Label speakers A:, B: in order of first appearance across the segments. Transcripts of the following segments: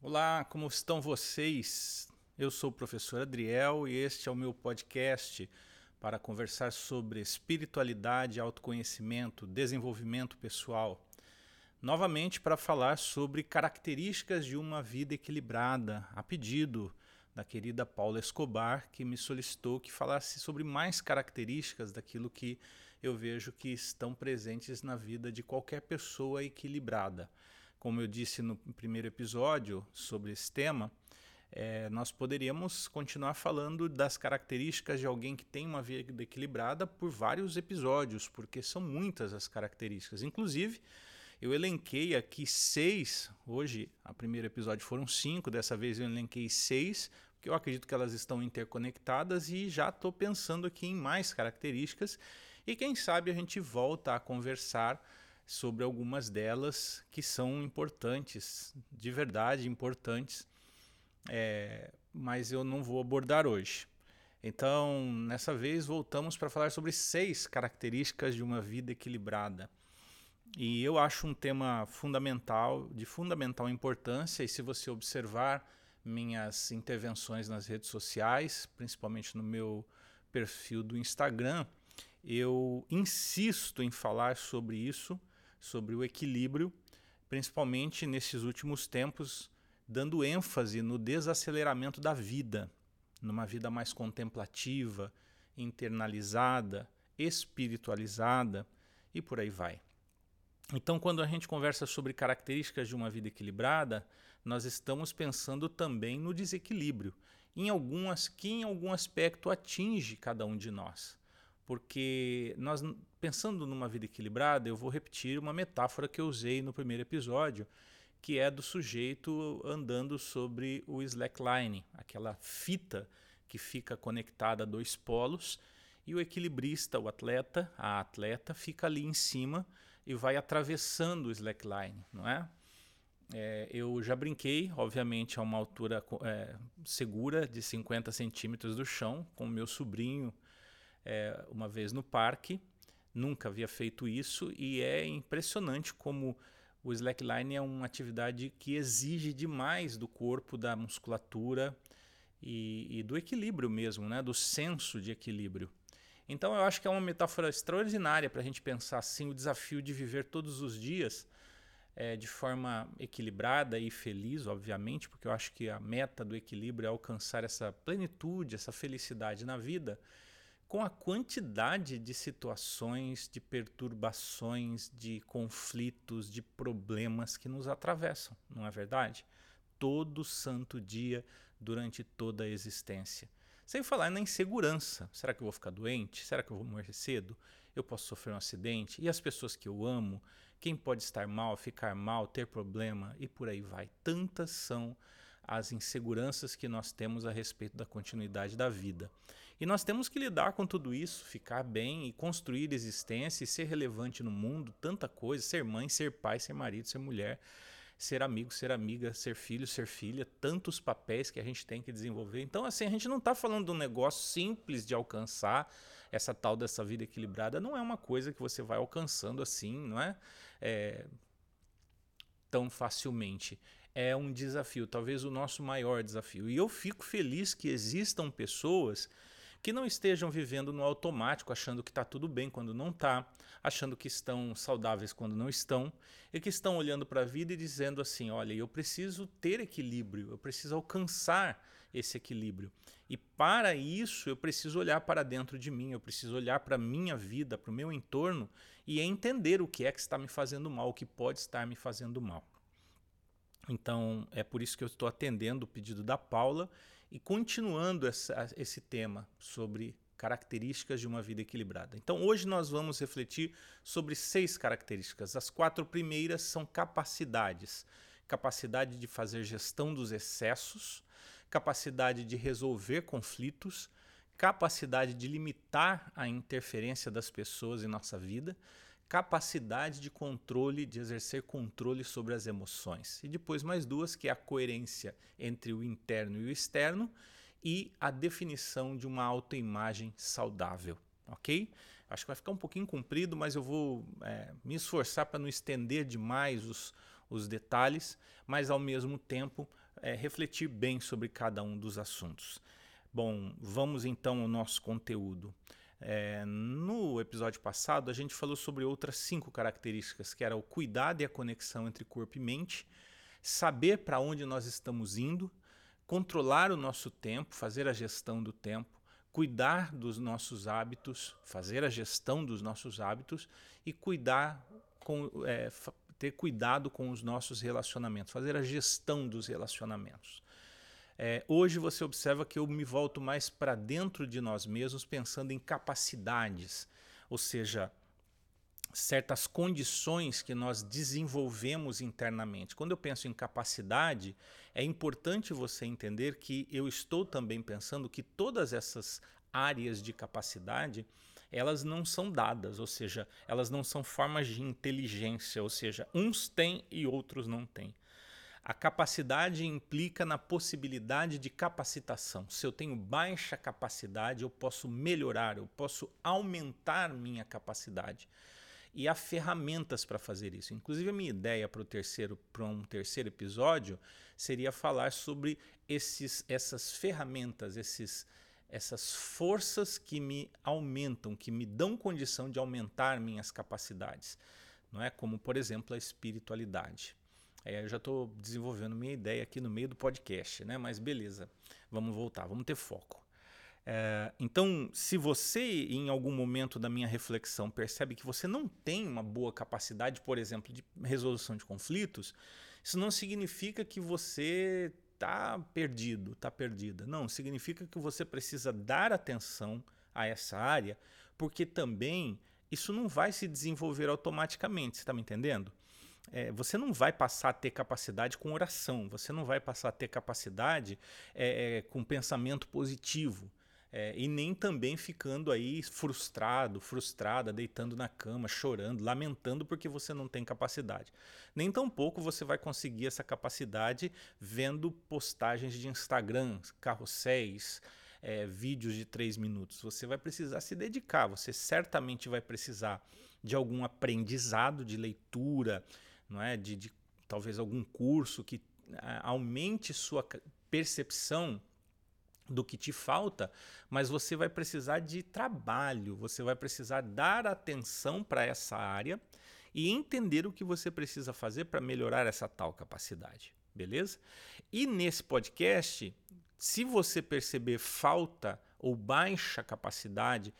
A: Olá, como estão vocês? Eu sou o professor Adriel e este é o meu podcast para conversar sobre espiritualidade, autoconhecimento, desenvolvimento pessoal. Novamente para falar sobre características de uma vida equilibrada, a pedido da querida Paula Escobar, que me solicitou que falasse sobre mais características daquilo que eu vejo que estão presentes na vida de qualquer pessoa equilibrada. Como eu disse no primeiro episódio sobre esse tema, é, nós poderíamos continuar falando das características de alguém que tem uma vida equilibrada por vários episódios, porque são muitas as características. Inclusive, eu elenquei aqui seis, hoje, a primeiro episódio foram cinco, dessa vez eu elenquei seis, porque eu acredito que elas estão interconectadas e já estou pensando aqui em mais características. E quem sabe a gente volta a conversar sobre algumas delas que são importantes, de verdade importantes, é, mas eu não vou abordar hoje. Então, nessa vez, voltamos para falar sobre seis características de uma vida equilibrada. E eu acho um tema fundamental, de fundamental importância, e se você observar minhas intervenções nas redes sociais, principalmente no meu perfil do Instagram, eu insisto em falar sobre isso sobre o equilíbrio, principalmente nesses últimos tempos, dando ênfase no desaceleramento da vida, numa vida mais contemplativa, internalizada, espiritualizada e por aí vai. Então, quando a gente conversa sobre características de uma vida equilibrada, nós estamos pensando também no desequilíbrio, em algumas que em algum aspecto atinge cada um de nós porque nós pensando numa vida equilibrada, eu vou repetir uma metáfora que eu usei no primeiro episódio, que é do sujeito andando sobre o slackline, aquela fita que fica conectada a dois polos, e o equilibrista, o atleta, a atleta, fica ali em cima e vai atravessando o slackline, não é? é eu já brinquei, obviamente, a uma altura é, segura de 50 centímetros do chão, com meu sobrinho é, uma vez no parque, nunca havia feito isso e é impressionante como o slackline é uma atividade que exige demais do corpo, da musculatura e, e do equilíbrio mesmo, né? do senso de equilíbrio. Então eu acho que é uma metáfora extraordinária para a gente pensar assim o desafio de viver todos os dias é, de forma equilibrada e feliz, obviamente, porque eu acho que a meta do equilíbrio é alcançar essa plenitude, essa felicidade na vida com a quantidade de situações, de perturbações, de conflitos, de problemas que nos atravessam, não é verdade? Todo santo dia, durante toda a existência. Sem falar na insegurança. Será que eu vou ficar doente? Será que eu vou morrer cedo? Eu posso sofrer um acidente? E as pessoas que eu amo? Quem pode estar mal, ficar mal, ter problema? E por aí vai. Tantas são as inseguranças que nós temos a respeito da continuidade da vida. E nós temos que lidar com tudo isso, ficar bem e construir existência e ser relevante no mundo, tanta coisa, ser mãe, ser pai, ser marido, ser mulher, ser amigo, ser amiga, ser filho, ser filha, tantos papéis que a gente tem que desenvolver. Então, assim, a gente não está falando de um negócio simples de alcançar essa tal dessa vida equilibrada. Não é uma coisa que você vai alcançando assim, não é, é tão facilmente é um desafio, talvez o nosso maior desafio. E eu fico feliz que existam pessoas que não estejam vivendo no automático, achando que está tudo bem quando não está, achando que estão saudáveis quando não estão, e que estão olhando para a vida e dizendo assim: olha, eu preciso ter equilíbrio, eu preciso alcançar esse equilíbrio. E para isso eu preciso olhar para dentro de mim, eu preciso olhar para a minha vida, para o meu entorno e entender o que é que está me fazendo mal, o que pode estar me fazendo mal. Então é por isso que eu estou atendendo o pedido da Paula e continuando essa, esse tema sobre características de uma vida equilibrada. Então, hoje nós vamos refletir sobre seis características. As quatro primeiras são capacidades: capacidade de fazer gestão dos excessos, capacidade de resolver conflitos, capacidade de limitar a interferência das pessoas em nossa vida, capacidade de controle, de exercer controle sobre as emoções. E depois mais duas, que é a coerência entre o interno e o externo e a definição de uma autoimagem saudável, ok? Acho que vai ficar um pouquinho comprido, mas eu vou é, me esforçar para não estender demais os, os detalhes, mas ao mesmo tempo é, refletir bem sobre cada um dos assuntos. Bom, vamos então ao nosso conteúdo. É, no episódio passado, a gente falou sobre outras cinco características, que era o cuidado e a conexão entre corpo e mente, saber para onde nós estamos indo, controlar o nosso tempo, fazer a gestão do tempo, cuidar dos nossos hábitos, fazer a gestão dos nossos hábitos e cuidar com, é, ter cuidado com os nossos relacionamentos, fazer a gestão dos relacionamentos. É, hoje você observa que eu me volto mais para dentro de nós mesmos, pensando em capacidades, ou seja, certas condições que nós desenvolvemos internamente. Quando eu penso em capacidade, é importante você entender que eu estou também pensando que todas essas áreas de capacidade elas não são dadas, ou seja, elas não são formas de inteligência, ou seja, uns têm e outros não têm. A capacidade implica na possibilidade de capacitação. Se eu tenho baixa capacidade, eu posso melhorar, eu posso aumentar minha capacidade. E há ferramentas para fazer isso. Inclusive, a minha ideia para, terceiro, para um terceiro episódio seria falar sobre esses, essas ferramentas, esses, essas forças que me aumentam, que me dão condição de aumentar minhas capacidades. Não é como, por exemplo, a espiritualidade. É, eu já estou desenvolvendo minha ideia aqui no meio do podcast, né? Mas beleza, vamos voltar, vamos ter foco. É, então, se você em algum momento da minha reflexão percebe que você não tem uma boa capacidade, por exemplo, de resolução de conflitos, isso não significa que você está perdido, está perdida. Não, significa que você precisa dar atenção a essa área, porque também isso não vai se desenvolver automaticamente, você está me entendendo? É, você não vai passar a ter capacidade com oração, você não vai passar a ter capacidade é, é, com pensamento positivo. É, e nem também ficando aí frustrado, frustrada, deitando na cama, chorando, lamentando porque você não tem capacidade. Nem tampouco você vai conseguir essa capacidade vendo postagens de Instagram, carrosséis, é, vídeos de três minutos. Você vai precisar se dedicar, você certamente vai precisar de algum aprendizado de leitura, não é? de, de talvez algum curso que é, aumente sua percepção do que te falta, mas você vai precisar de trabalho, você vai precisar dar atenção para essa área e entender o que você precisa fazer para melhorar essa tal capacidade, beleza? E nesse podcast, se você perceber falta ou baixa capacidade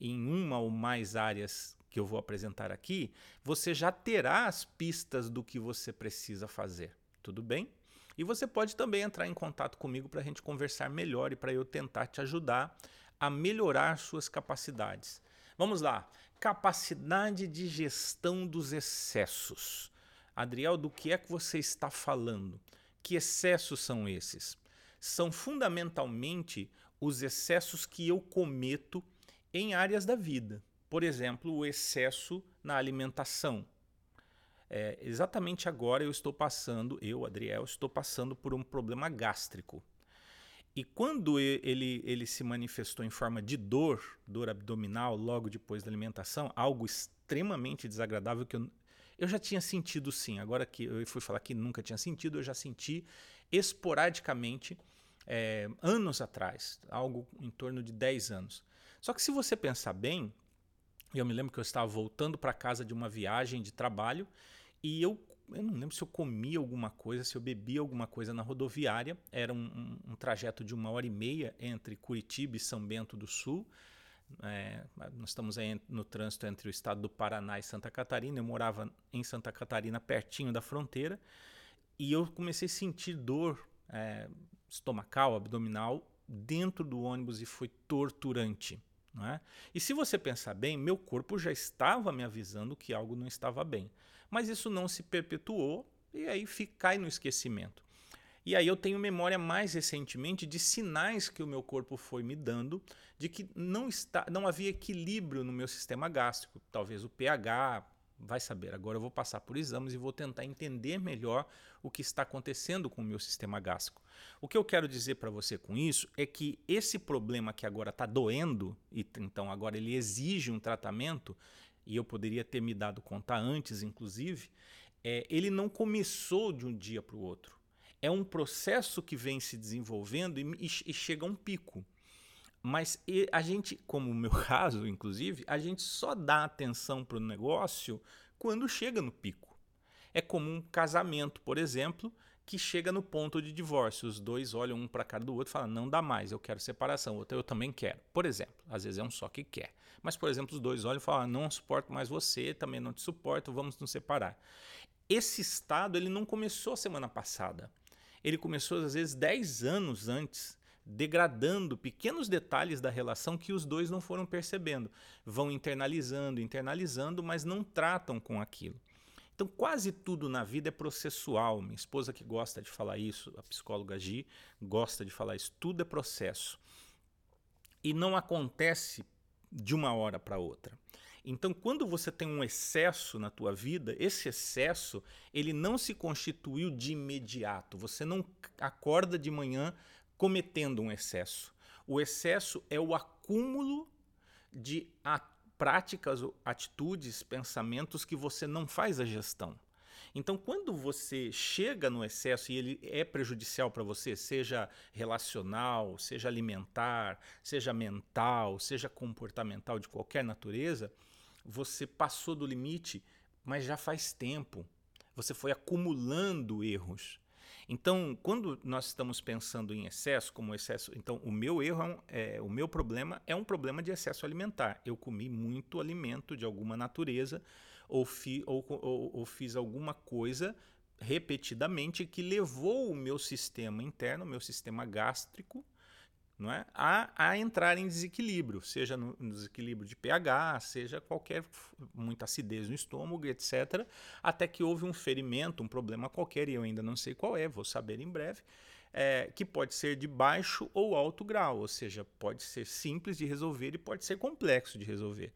A: em uma ou mais áreas que eu vou apresentar aqui, você já terá as pistas do que você precisa fazer. Tudo bem? E você pode também entrar em contato comigo para a gente conversar melhor e para eu tentar te ajudar a melhorar suas capacidades. Vamos lá. Capacidade de gestão dos excessos. Adriel, do que é que você está falando? Que excessos são esses? São fundamentalmente os excessos que eu cometo em áreas da vida. Por exemplo, o excesso na alimentação. É, exatamente agora eu estou passando, eu, Adriel, estou passando por um problema gástrico. E quando ele, ele se manifestou em forma de dor, dor abdominal, logo depois da alimentação, algo extremamente desagradável que eu, eu já tinha sentido sim. Agora que eu fui falar que nunca tinha sentido, eu já senti esporadicamente é, anos atrás, algo em torno de 10 anos. Só que se você pensar bem, eu me lembro que eu estava voltando para casa de uma viagem de trabalho e eu, eu não lembro se eu comi alguma coisa, se eu bebi alguma coisa na rodoviária. Era um, um, um trajeto de uma hora e meia entre Curitiba e São Bento do Sul. É, nós estamos no trânsito entre o estado do Paraná e Santa Catarina. Eu morava em Santa Catarina, pertinho da fronteira, e eu comecei a sentir dor é, estomacal, abdominal, dentro do ônibus e foi torturante. Não é? E se você pensar bem, meu corpo já estava me avisando que algo não estava bem. Mas isso não se perpetuou e aí fica, cai no esquecimento. E aí eu tenho memória mais recentemente de sinais que o meu corpo foi me dando de que não, está, não havia equilíbrio no meu sistema gástrico. Talvez o pH, vai saber. Agora eu vou passar por exames e vou tentar entender melhor o que está acontecendo com o meu sistema gástrico. O que eu quero dizer para você com isso é que esse problema que agora está doendo, e então agora ele exige um tratamento, e eu poderia ter me dado conta antes, inclusive, é, ele não começou de um dia para o outro. É um processo que vem se desenvolvendo e, e, e chega a um pico. Mas a gente, como o meu caso, inclusive, a gente só dá atenção para o negócio quando chega no pico. É como um casamento, por exemplo, que chega no ponto de divórcio. Os dois olham um para a cara do outro e falam: não dá mais, eu quero separação. Outro eu também quero. Por exemplo, às vezes é um só que quer. Mas, por exemplo, os dois olham e falam: não suporto mais você, também não te suporto, vamos nos separar. Esse estado ele não começou semana passada. Ele começou, às vezes, 10 anos antes degradando pequenos detalhes da relação que os dois não foram percebendo. Vão internalizando, internalizando, mas não tratam com aquilo. Então, quase tudo na vida é processual. Minha esposa que gosta de falar isso, a psicóloga Gi, gosta de falar isso. Tudo é processo. E não acontece de uma hora para outra. Então, quando você tem um excesso na tua vida, esse excesso, ele não se constituiu de imediato. Você não acorda de manhã cometendo um excesso. O excesso é o acúmulo de práticas, atitudes, pensamentos que você não faz a gestão. Então, quando você chega no excesso e ele é prejudicial para você, seja relacional, seja alimentar, seja mental, seja comportamental de qualquer natureza, você passou do limite, mas já faz tempo. Você foi acumulando erros. Então, quando nós estamos pensando em excesso, como excesso, então o meu erro, é, é, o meu problema é um problema de excesso alimentar. Eu comi muito alimento de alguma natureza ou, fi, ou, ou, ou fiz alguma coisa repetidamente que levou o meu sistema interno, o meu sistema gástrico, não é? a, a entrar em desequilíbrio, seja no, no, desequilíbrio de pH, seja qualquer muita acidez no estômago, etc. Até que houve um ferimento, um problema qualquer, e eu ainda não sei qual é, vou saber em breve, é, que pode ser de baixo ou alto grau, ou seja, pode ser simples de resolver e pode ser complexo de resolver.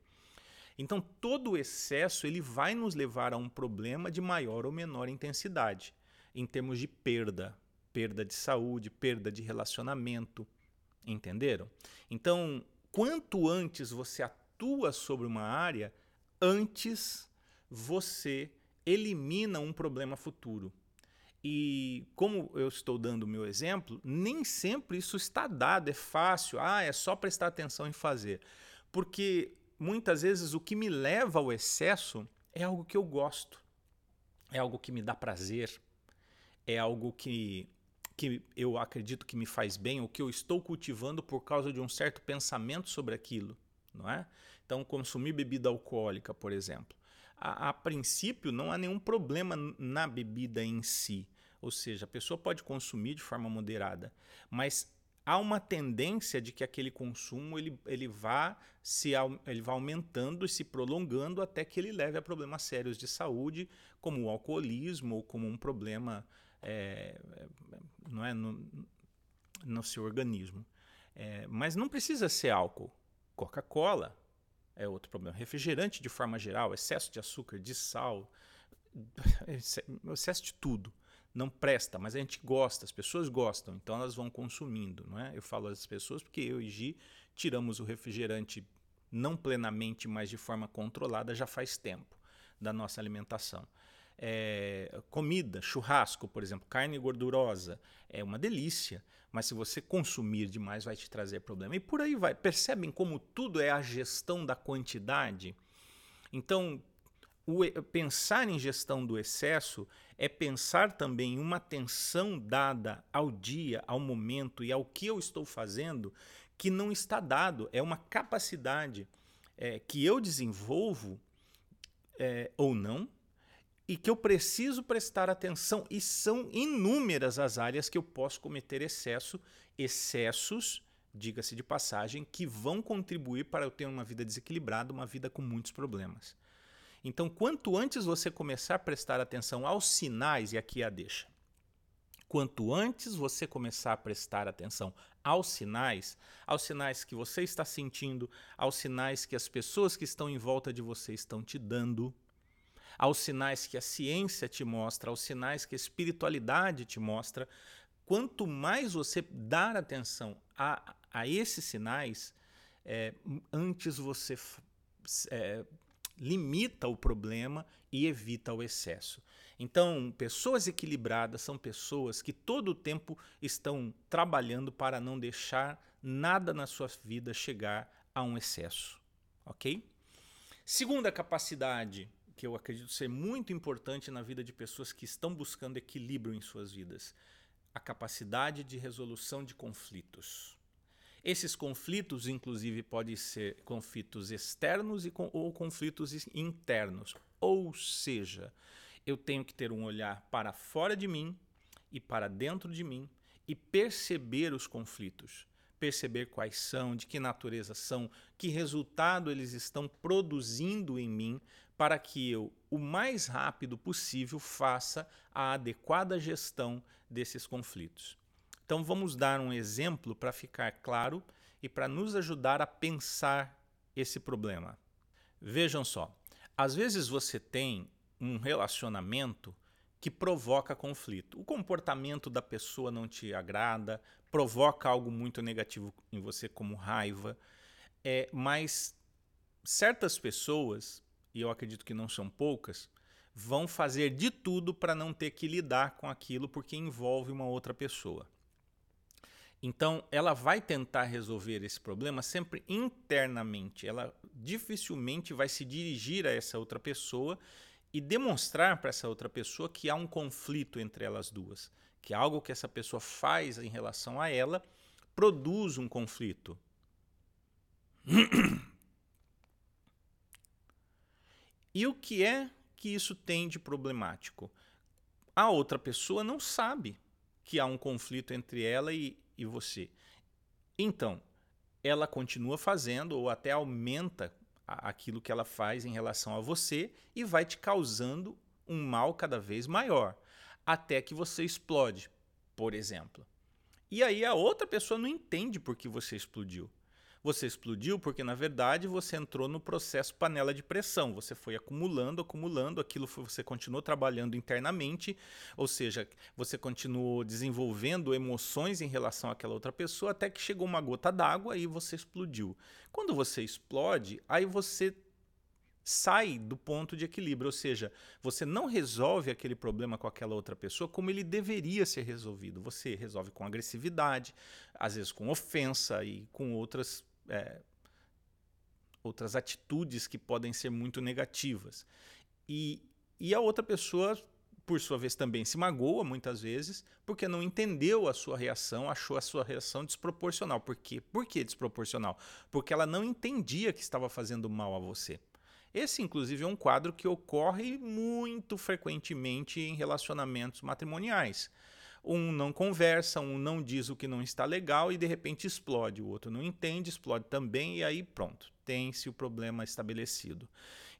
A: Então, todo o excesso ele vai nos levar a um problema de maior ou menor intensidade, em termos de perda, perda de saúde, perda de relacionamento, Entenderam? Então, quanto antes você atua sobre uma área, antes você elimina um problema futuro. E como eu estou dando o meu exemplo, nem sempre isso está dado, é fácil, ah, é só prestar atenção em fazer. Porque muitas vezes o que me leva ao excesso é algo que eu gosto, é algo que me dá prazer, é algo que que eu acredito que me faz bem, o que eu estou cultivando por causa de um certo pensamento sobre aquilo, não é? Então, consumir bebida alcoólica, por exemplo. A, a princípio, não há nenhum problema na bebida em si. Ou seja, a pessoa pode consumir de forma moderada, mas há uma tendência de que aquele consumo ele, ele, vá se, ele vá aumentando e se prolongando até que ele leve a problemas sérios de saúde, como o alcoolismo ou como um problema é, não é, no, no seu organismo. É, mas não precisa ser álcool. Coca-Cola é outro problema. Refrigerante de forma geral, excesso de açúcar, de sal, excesso de tudo. Não presta, mas a gente gosta, as pessoas gostam, então elas vão consumindo. Não é? Eu falo às pessoas porque eu e Gi tiramos o refrigerante não plenamente, mas de forma controlada já faz tempo da nossa alimentação. É, comida, churrasco, por exemplo, carne gordurosa, é uma delícia, mas se você consumir demais vai te trazer problema. E por aí vai. Percebem como tudo é a gestão da quantidade? Então, o, pensar em gestão do excesso é pensar também em uma atenção dada ao dia, ao momento e ao que eu estou fazendo que não está dado. É uma capacidade é, que eu desenvolvo é, ou não, e que eu preciso prestar atenção, e são inúmeras as áreas que eu posso cometer excesso, excessos, diga-se de passagem, que vão contribuir para eu ter uma vida desequilibrada, uma vida com muitos problemas. Então, quanto antes você começar a prestar atenção aos sinais, e aqui a deixa. Quanto antes você começar a prestar atenção aos sinais, aos sinais que você está sentindo, aos sinais que as pessoas que estão em volta de você estão te dando, aos sinais que a ciência te mostra, aos sinais que a espiritualidade te mostra, quanto mais você dar atenção a, a esses sinais, é, antes você é, limita o problema e evita o excesso. Então, pessoas equilibradas são pessoas que todo o tempo estão trabalhando para não deixar nada na sua vida chegar a um excesso, ok? Segunda capacidade que eu acredito ser muito importante na vida de pessoas que estão buscando equilíbrio em suas vidas, a capacidade de resolução de conflitos. Esses conflitos, inclusive, podem ser conflitos externos e, ou conflitos internos. Ou seja, eu tenho que ter um olhar para fora de mim e para dentro de mim e perceber os conflitos, perceber quais são, de que natureza são, que resultado eles estão produzindo em mim, para que eu, o mais rápido possível, faça a adequada gestão desses conflitos. Então vamos dar um exemplo para ficar claro e para nos ajudar a pensar esse problema. Vejam só, às vezes você tem um relacionamento que provoca conflito. O comportamento da pessoa não te agrada, provoca algo muito negativo em você, como raiva. É, mas certas pessoas, e eu acredito que não são poucas, vão fazer de tudo para não ter que lidar com aquilo porque envolve uma outra pessoa. Então, ela vai tentar resolver esse problema sempre internamente. Ela dificilmente vai se dirigir a essa outra pessoa e demonstrar para essa outra pessoa que há um conflito entre elas duas, que algo que essa pessoa faz em relação a ela produz um conflito. E o que é que isso tem de problemático? A outra pessoa não sabe que há um conflito entre ela e, e você. Então, ela continua fazendo ou até aumenta aquilo que ela faz em relação a você e vai te causando um mal cada vez maior, até que você explode, por exemplo. E aí a outra pessoa não entende por que você explodiu. Você explodiu porque, na verdade, você entrou no processo panela de pressão. Você foi acumulando, acumulando, aquilo foi, você continuou trabalhando internamente, ou seja, você continuou desenvolvendo emoções em relação àquela outra pessoa, até que chegou uma gota d'água e você explodiu. Quando você explode, aí você sai do ponto de equilíbrio, ou seja, você não resolve aquele problema com aquela outra pessoa como ele deveria ser resolvido. Você resolve com agressividade, às vezes com ofensa e com outras é, outras atitudes que podem ser muito negativas. E, e a outra pessoa, por sua vez, também se magoa muitas vezes porque não entendeu a sua reação, achou a sua reação desproporcional. Por quê? Por que desproporcional? Porque ela não entendia que estava fazendo mal a você. Esse, inclusive, é um quadro que ocorre muito frequentemente em relacionamentos matrimoniais um não conversa, um não diz o que não está legal e de repente explode. O outro não entende, explode também e aí pronto, tem-se o problema estabelecido.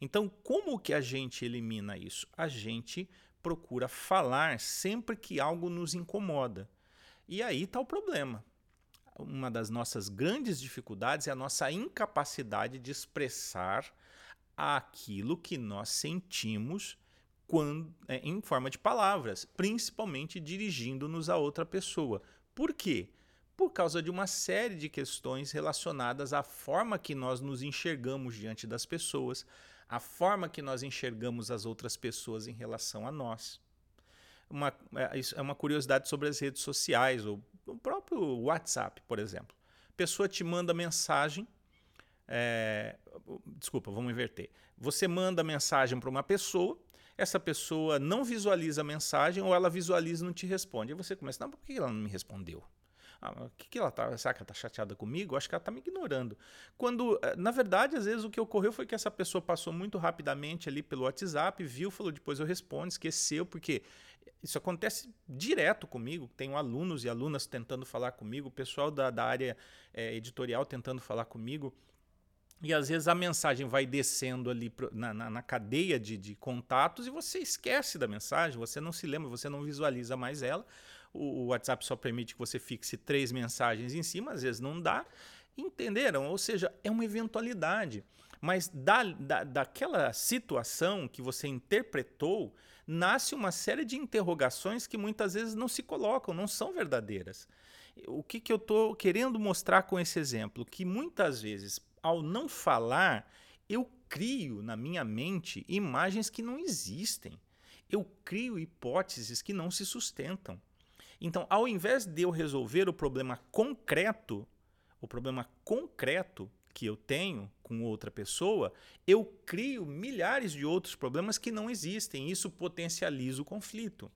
A: Então, como que a gente elimina isso? A gente procura falar sempre que algo nos incomoda. E aí está o problema. Uma das nossas grandes dificuldades é a nossa incapacidade de expressar aquilo que nós sentimos quando, é, em forma de palavras, principalmente dirigindo-nos a outra pessoa. Por quê? Por causa de uma série de questões relacionadas à forma que nós nos enxergamos diante das pessoas, a forma que nós enxergamos as outras pessoas em relação a nós. Uma, é, é uma curiosidade sobre as redes sociais, ou o próprio WhatsApp, por exemplo. A pessoa te manda mensagem. É, desculpa, vamos inverter. Você manda mensagem para uma pessoa essa pessoa não visualiza a mensagem ou ela visualiza e não te responde. Aí você começa, não, por que ela não me respondeu? Ah, o que, que ela tá? Será que ela tá chateada comigo? Acho que ela tá me ignorando. Quando, eh, na verdade, às vezes o que ocorreu foi que essa pessoa passou muito rapidamente ali pelo WhatsApp, viu, falou, depois eu respondo, esqueceu, porque isso acontece direto comigo. Tenho alunos e alunas tentando falar comigo, o pessoal da, da área é, editorial tentando falar comigo. E às vezes a mensagem vai descendo ali na, na, na cadeia de, de, contatos e você esquece da mensagem, você não se lembra, você não visualiza mais ela. O, o WhatsApp só permite que você fixe três mensagens em cima, às vezes não dá. Entenderam? Ou seja, é uma eventualidade. Mas da, da, daquela situação que você interpretou, nasce uma série de interrogações que muitas vezes não se colocam, não são verdadeiras. O que, que eu estou querendo mostrar com esse exemplo? Que muitas vezes ao não falar, eu crio na minha mente imagens que não existem. eu crio hipóteses que não se sustentam. Então, ao invés de eu resolver o problema concreto, o problema concreto que eu tenho com outra pessoa, eu crio milhares de outros problemas que não existem. Isso potencializa o conflito.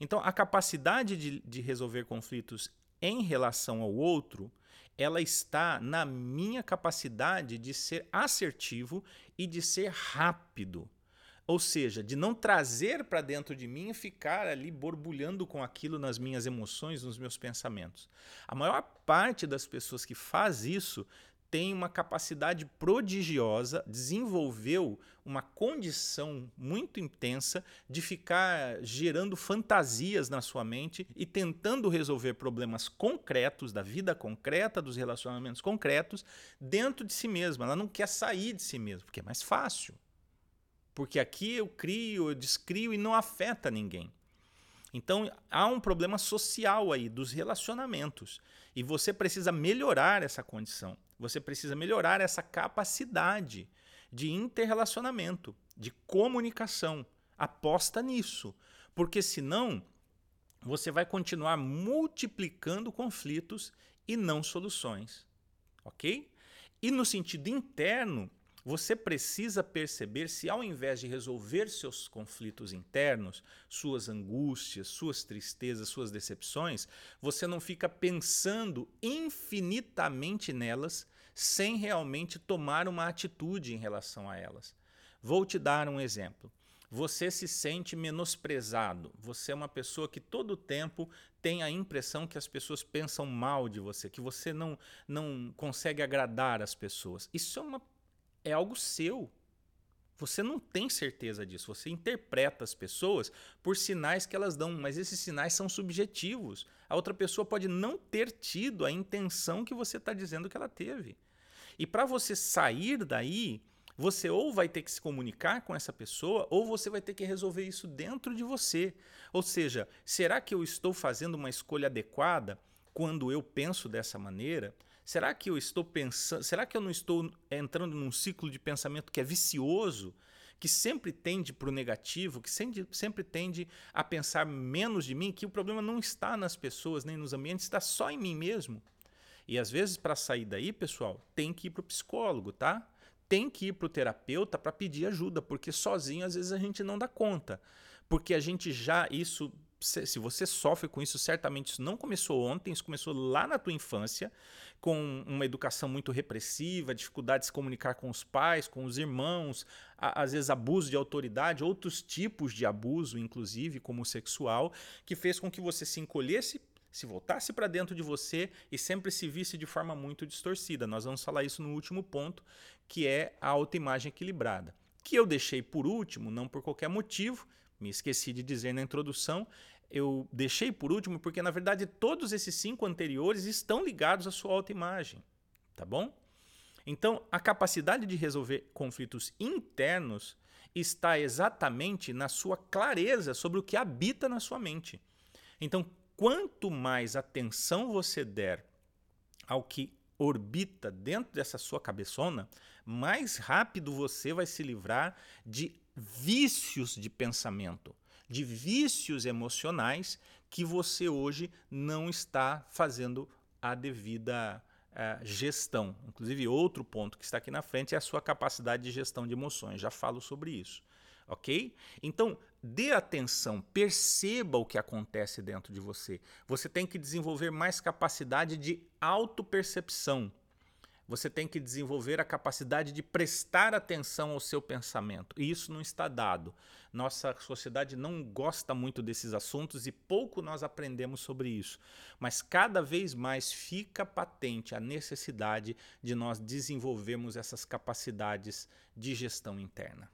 A: Então, a capacidade de, de resolver conflitos em relação ao outro, ela está na minha capacidade de ser assertivo e de ser rápido. Ou seja, de não trazer para dentro de mim e ficar ali borbulhando com aquilo nas minhas emoções, nos meus pensamentos. A maior parte das pessoas que faz isso tem uma capacidade prodigiosa, desenvolveu uma condição muito intensa de ficar gerando fantasias na sua mente e tentando resolver problemas concretos da vida concreta, dos relacionamentos concretos, dentro de si mesma. Ela não quer sair de si mesma, porque é mais fácil. Porque aqui eu crio, eu descrio e não afeta ninguém. Então há um problema social aí dos relacionamentos e você precisa melhorar essa condição. Você precisa melhorar essa capacidade de interrelacionamento, de comunicação. Aposta nisso, porque senão você vai continuar multiplicando conflitos e não soluções. Ok? E no sentido interno, você precisa perceber se, ao invés de resolver seus conflitos internos, suas angústias, suas tristezas, suas decepções, você não fica pensando infinitamente nelas sem realmente tomar uma atitude em relação a elas. Vou te dar um exemplo. Você se sente menosprezado. Você é uma pessoa que todo tempo tem a impressão que as pessoas pensam mal de você, que você não, não consegue agradar as pessoas. Isso é uma é algo seu. Você não tem certeza disso. Você interpreta as pessoas por sinais que elas dão, mas esses sinais são subjetivos. A outra pessoa pode não ter tido a intenção que você está dizendo que ela teve. E para você sair daí, você ou vai ter que se comunicar com essa pessoa, ou você vai ter que resolver isso dentro de você. Ou seja, será que eu estou fazendo uma escolha adequada quando eu penso dessa maneira? Será que eu estou pensando, será que eu não estou entrando num ciclo de pensamento que é vicioso, que sempre tende para o negativo, que sempre, sempre tende a pensar menos de mim, que o problema não está nas pessoas nem nos ambientes, está só em mim mesmo? E às vezes para sair daí, pessoal, tem que ir para o psicólogo, tá? Tem que ir para o terapeuta para pedir ajuda, porque sozinho às vezes a gente não dá conta. Porque a gente já, isso se você sofre com isso, certamente isso não começou ontem, isso começou lá na tua infância, com uma educação muito repressiva, dificuldade de se comunicar com os pais, com os irmãos, às vezes abuso de autoridade, outros tipos de abuso, inclusive como sexual, que fez com que você se encolhesse se voltasse para dentro de você e sempre se visse de forma muito distorcida. Nós vamos falar isso no último ponto, que é a autoimagem equilibrada. Que eu deixei por último, não por qualquer motivo, me esqueci de dizer na introdução, eu deixei por último porque, na verdade, todos esses cinco anteriores estão ligados à sua autoimagem. Tá bom? Então, a capacidade de resolver conflitos internos está exatamente na sua clareza sobre o que habita na sua mente. Então, quanto mais atenção você der ao que orbita dentro dessa sua cabeçona, mais rápido você vai se livrar de vícios de pensamento de vícios emocionais que você hoje não está fazendo a devida uh, gestão. Inclusive, outro ponto que está aqui na frente é a sua capacidade de gestão de emoções. Já falo sobre isso. Ok? Então, dê atenção, perceba o que acontece dentro de você. Você tem que desenvolver mais capacidade de autopercepção você tem que desenvolver a capacidade de prestar atenção ao seu pensamento. E isso não está dado. Nossa sociedade não gosta muito desses assuntos e pouco nós aprendemos sobre isso. Mas cada vez mais fica patente a necessidade de nós desenvolvermos essas capacidades de gestão interna.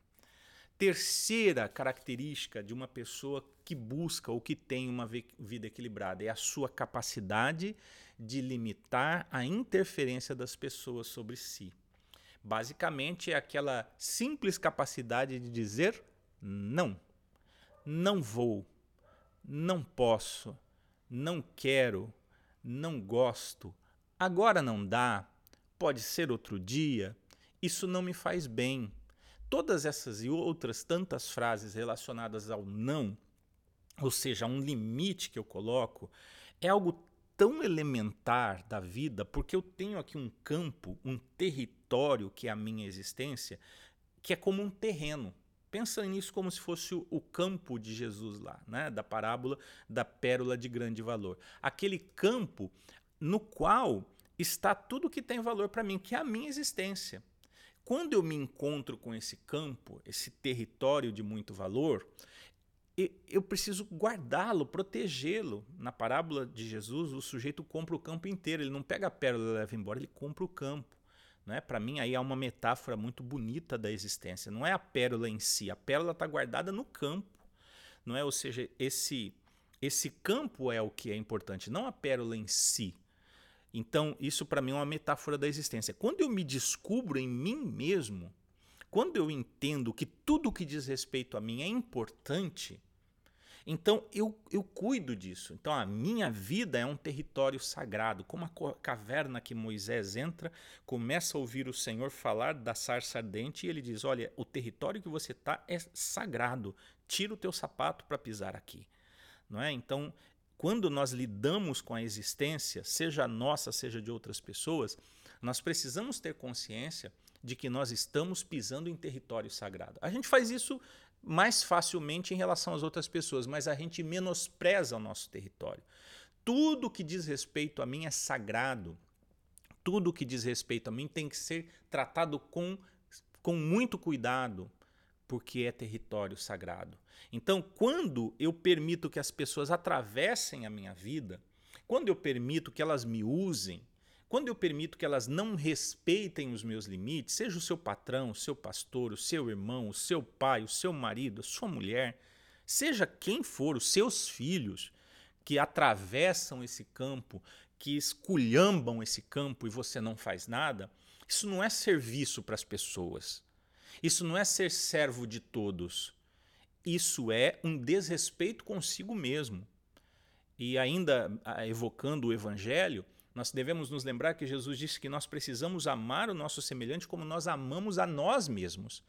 A: Terceira característica de uma pessoa que busca ou que tem uma vida equilibrada é a sua capacidade de limitar a interferência das pessoas sobre si. Basicamente, é aquela simples capacidade de dizer não. Não vou, não posso, não quero, não gosto, agora não dá, pode ser outro dia, isso não me faz bem. todas essas e outras tantas frases relacionadas ao não, ou seja, a um limite que eu coloco, é algo tão elementar da vida, porque eu tenho aqui um campo, um território que é a minha existência, que é como um terreno. Pensa nisso como se fosse o campo de Jesus lá, né? da parábola da pérola de grande valor. Aquele campo no qual está tudo que tem valor para mim, que é a minha existência. Quando eu me encontro com esse campo, esse território de muito valor, eu preciso guardá-lo, protegê-lo. Na parábola de Jesus, o sujeito compra o campo inteiro, ele não pega a pérola e leva embora, ele compra o campo. Né? Para mim, aí há uma metáfora muito bonita da existência. Não é a pérola em si, a pérola está guardada no campo. não é? Ou seja, esse, esse campo é o que é importante, não a pérola em si. Então, isso para mim é uma metáfora da existência. Quando eu me descubro em mim mesmo, quando eu entendo que tudo que diz respeito a mim é importante, então eu, eu cuido disso. Então a minha vida é um território sagrado, como a caverna que Moisés entra, começa a ouvir o Senhor falar da sarça ardente e ele diz: Olha, o território que você está é sagrado, tira o teu sapato para pisar aqui. Não é? Então, quando nós lidamos com a existência, seja nossa, seja de outras pessoas, nós precisamos ter consciência de que nós estamos pisando em território sagrado. A gente faz isso mais facilmente em relação às outras pessoas, mas a gente menospreza o nosso território. Tudo que diz respeito a mim é sagrado. Tudo que diz respeito a mim tem que ser tratado com, com muito cuidado, porque é território sagrado. Então, quando eu permito que as pessoas atravessem a minha vida, quando eu permito que elas me usem, quando eu permito que elas não respeitem os meus limites, seja o seu patrão, o seu pastor, o seu irmão, o seu pai, o seu marido, a sua mulher, seja quem for, os seus filhos, que atravessam esse campo, que esculhambam esse campo e você não faz nada, isso não é serviço para as pessoas. Isso não é ser servo de todos. Isso é um desrespeito consigo mesmo. E ainda ah, evocando o evangelho, nós devemos nos lembrar que Jesus disse que nós precisamos amar o nosso semelhante como nós amamos a nós mesmos.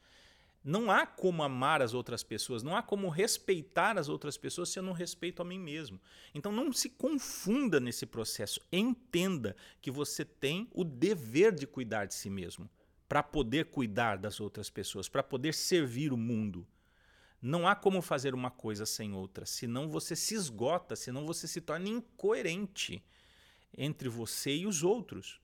A: Não há como amar as outras pessoas, não há como respeitar as outras pessoas se eu não respeito a mim mesmo. Então não se confunda nesse processo. Entenda que você tem o dever de cuidar de si mesmo, para poder cuidar das outras pessoas, para poder servir o mundo. Não há como fazer uma coisa sem outra, senão você se esgota, senão você se torna incoerente entre você e os outros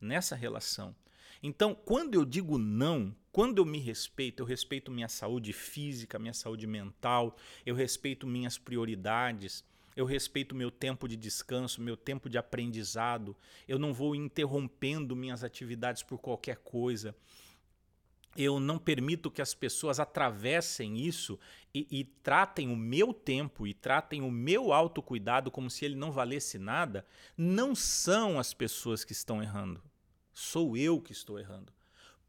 A: nessa relação. Então, quando eu digo não, quando eu me respeito, eu respeito minha saúde física, minha saúde mental, eu respeito minhas prioridades, eu respeito meu tempo de descanso, meu tempo de aprendizado, eu não vou interrompendo minhas atividades por qualquer coisa eu não permito que as pessoas atravessem isso e, e, tratem o meu tempo e tratem o meu autocuidado como se ele não valesse nada, não são as pessoas que estão errando. Sou eu que estou errando.